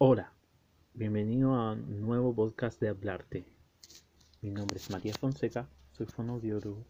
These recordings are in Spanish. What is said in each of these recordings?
Hola, bienvenido a un nuevo podcast de Hablarte. Mi nombre es Matías Fonseca, soy fonoaudiólogo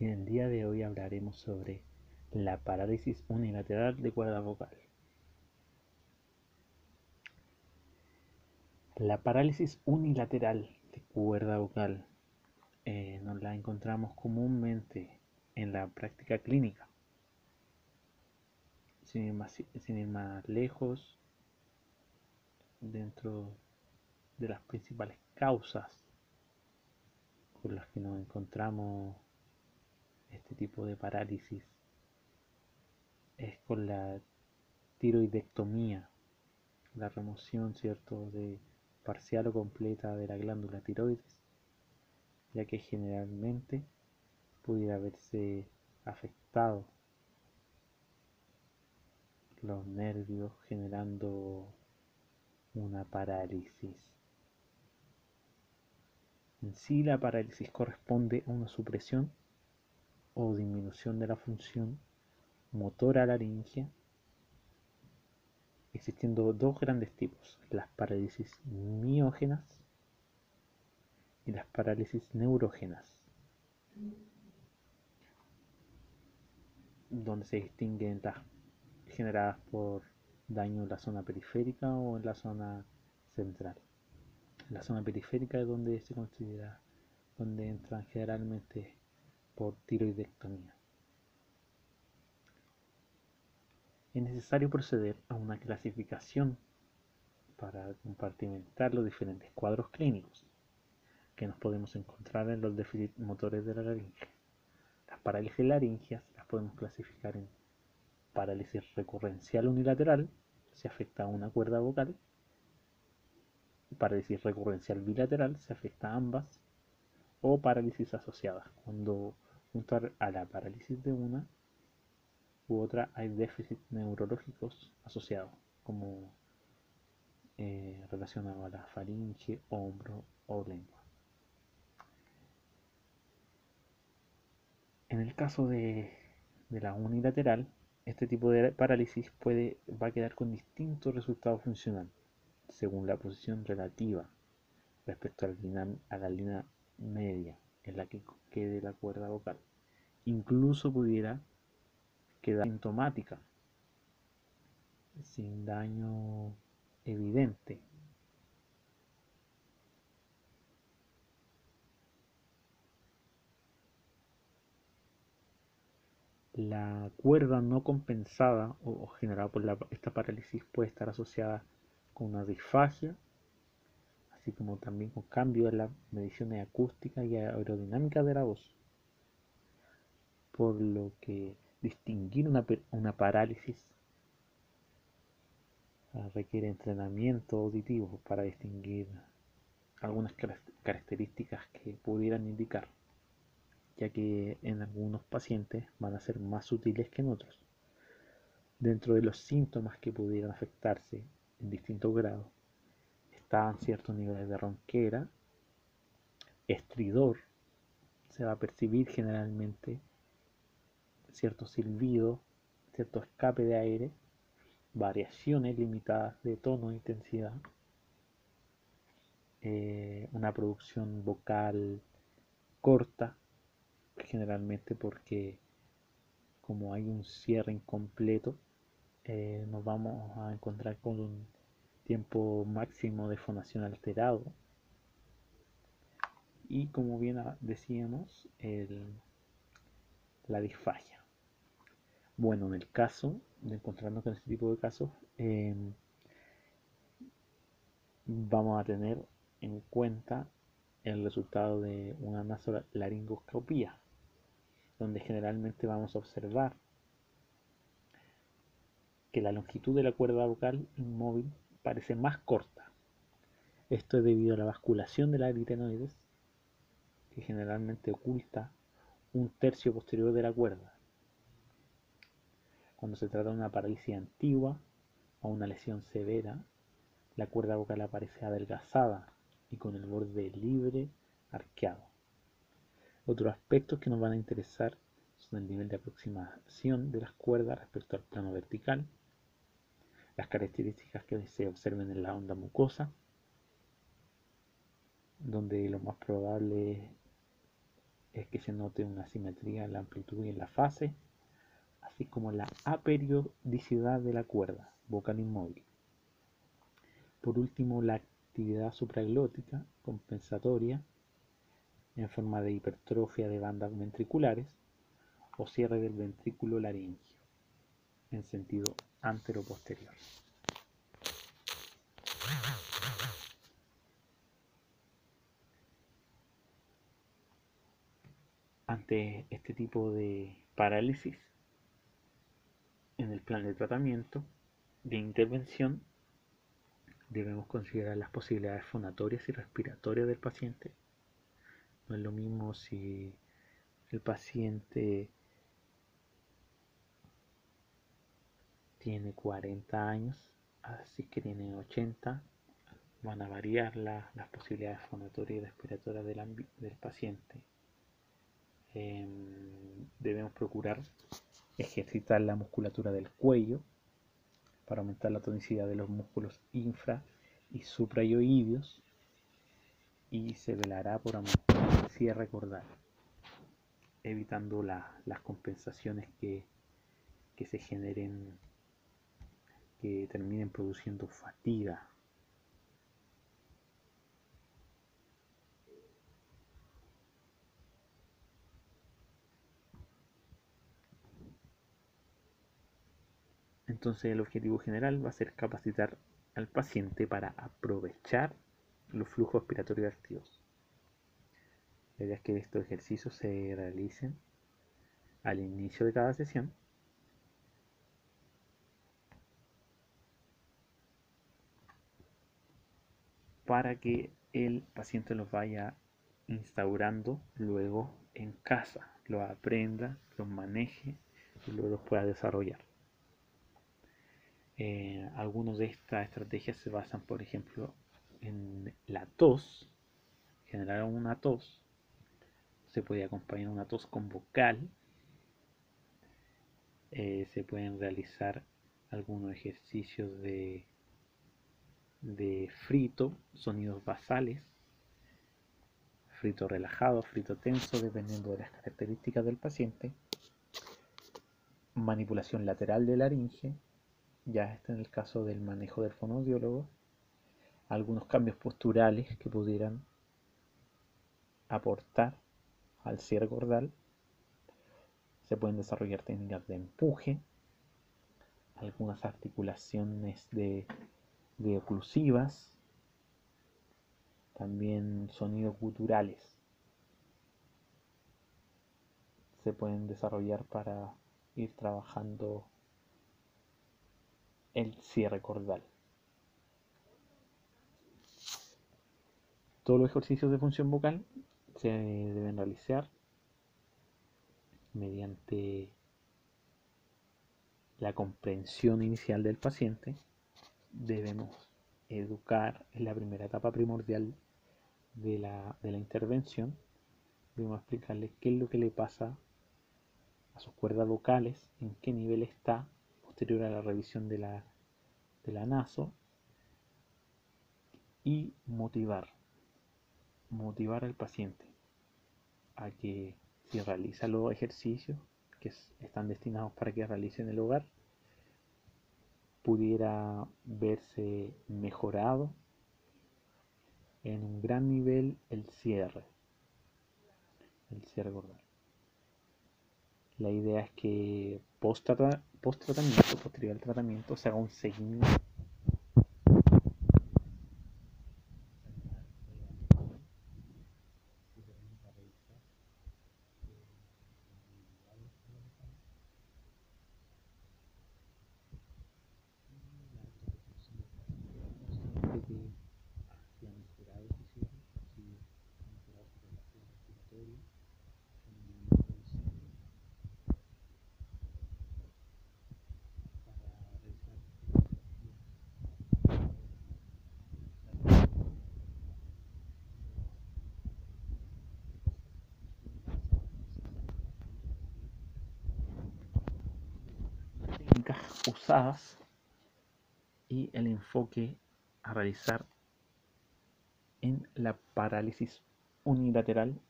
y en el día de hoy hablaremos sobre la parálisis unilateral de cuerda vocal. La parálisis unilateral de cuerda vocal eh, nos la encontramos comúnmente en la práctica clínica. Sin sin ir más lejos, dentro de las principales causas por las que nos encontramos este tipo de parálisis es con la tiroidectomía, la remoción, ¿cierto?, de parcial o completa de la glándula tiroides, ya que generalmente pudiera haberse afectado los nervios generando una parálisis. En sí la parálisis corresponde a una supresión o disminución de la función motora laringea, existiendo dos grandes tipos, las parálisis miógenas y las parálisis neurógenas, donde se distinguen las generadas por daño en la zona periférica o en la zona central. la zona periférica es donde se considera, donde entran generalmente por tiroidectomía. Es necesario proceder a una clasificación para compartimentar los diferentes cuadros clínicos que nos podemos encontrar en los déficits motores de la laringe. Las parálisis laringias las podemos clasificar en parálisis recurrencial unilateral, se afecta a una cuerda vocal. Parálisis recurrencial bilateral, se afecta a ambas. O parálisis asociada, cuando junto a la parálisis de una u otra hay déficits neurológicos asociados, como eh, relacionado a la faringe, hombro o lengua. En el caso de la unilateral, este tipo de parálisis puede, va a quedar con distintos resultados funcionales, según la posición relativa respecto a la línea media en la que quede la cuerda vocal. Incluso pudiera quedar sintomática, sin daño evidente La cuerda no compensada o, generada por esta parálisis puede estar asociada con una disfagia, así como también con cambios en las mediciones acústicas y aerodinámicas de la voz. Por lo que distinguir una, una parálisis ah, requiere entrenamiento auditivo para distinguir algunas características que pudieran indicar ya que en algunos pacientes van a ser más sutiles que en otros. Dentro de los síntomas que pudieran afectarse en distintos grados están ciertos niveles de ronquera, estridor, se va a percibir generalmente cierto silbido, cierto escape de aire, variaciones limitadas de tono e intensidad, eh, una producción vocal corta, generalmente porque como hay un cierre incompleto, eh, nos vamos a encontrar con un tiempo máximo de fonación alterado. Y como bien decíamos, la disfagia. Bueno, en el caso de encontrarnos con este tipo de casos, em, vamos a tener en cuenta el resultado de una nasolaringoscopía donde generalmente vamos a observar que la longitud de la cuerda vocal inmóvil parece más corta. Esto es debido a la basculación de la aritenoides, que generalmente oculta un tercio posterior de la cuerda. Cuando se trata de una parálisis antigua o una lesión severa, la cuerda vocal aparece adelgazada y con el borde libre arqueado. Otros aspectos que nos van a interesar son el nivel de aproximación de las cuerdas respecto al plano vertical, las características que se observen en la onda mucosa, donde lo más probable es que se note una simetría en la amplitud y en la fase, así como la aperiodicidad de la cuerda vocal inmóvil. Por último, la actividad supraglótica compensatoria en forma de hipertrofia de bandas ventriculares o cierre del ventrículo laringio en sentido antero-posterior. Ante este tipo de parálisis, en el plan de tratamiento de intervención debemos considerar las posibilidades fonatorias y respiratorias del paciente. No es lo mismo si el paciente tiene 40 años, así que tiene 80, van a variar las posibilidades fonatorias y respiratorias del, del paciente. Em, debemos procurar ejercitar la musculatura del cuello para aumentar la tonicidad de los músculos infra y suprayoideos y se velará por aumentar el cierre cordal, evitando las compensaciones que, que se generen, que terminen produciendo fatiga Entonces el objetivo general va a ser capacitar al paciente para aprovechar los flujos respiratorios activos. Es que estos ejercicios se realicen al inicio de cada sesión para que el paciente los vaya instaurando luego en casa, lo aprenda, los maneje y luego los pueda desarrollar. Eh, algunas de estas estrategias se basan, por ejemplo, en la tos, generar una tos. Se puede acompañar una tos con vocal. Eh, se pueden realizar algunos ejercicios de, de frito, sonidos basales, frito relajado, frito tenso, dependiendo de las características del paciente. Manipulación lateral de laringe, ya está en el caso del manejo del fonoaudiólogo, algunos cambios posturales que pudieran aportar al cierre cordal. Se pueden desarrollar técnicas de empuje, algunas articulaciones de, de oclusivas, también sonidos guturales. Se pueden desarrollar para ir trabajando el cierre cordal. Todos los ejercicios de función vocal se deben realizar mediante la comprensión inicial del paciente. Debemos educar en la primera etapa primordial de la, de la intervención. Debemos explicarle qué es lo que le pasa a sus cuerdas vocales, en qué nivel está posterior a la revisión de la, de la NASO y motivar, motivar al paciente a que si realiza los ejercicios que están destinados para que realice en el hogar, pudiera verse mejorado en un gran nivel el cierre, el cierre gordal. La idea es que post tratamiento, posterior al tratamiento, se haga un seguimiento y el enfoque a realizar en la parálisis unilateral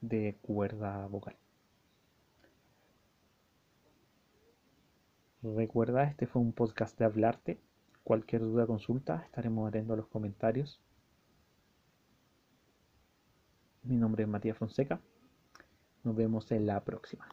de cuerda vocal. Recuerda, este fue un podcast de Hablarte. Cualquier duda consulta, estaremos atentos a los comentarios. Mi nombre es Matías Fonseca. Nos vemos en la próxima.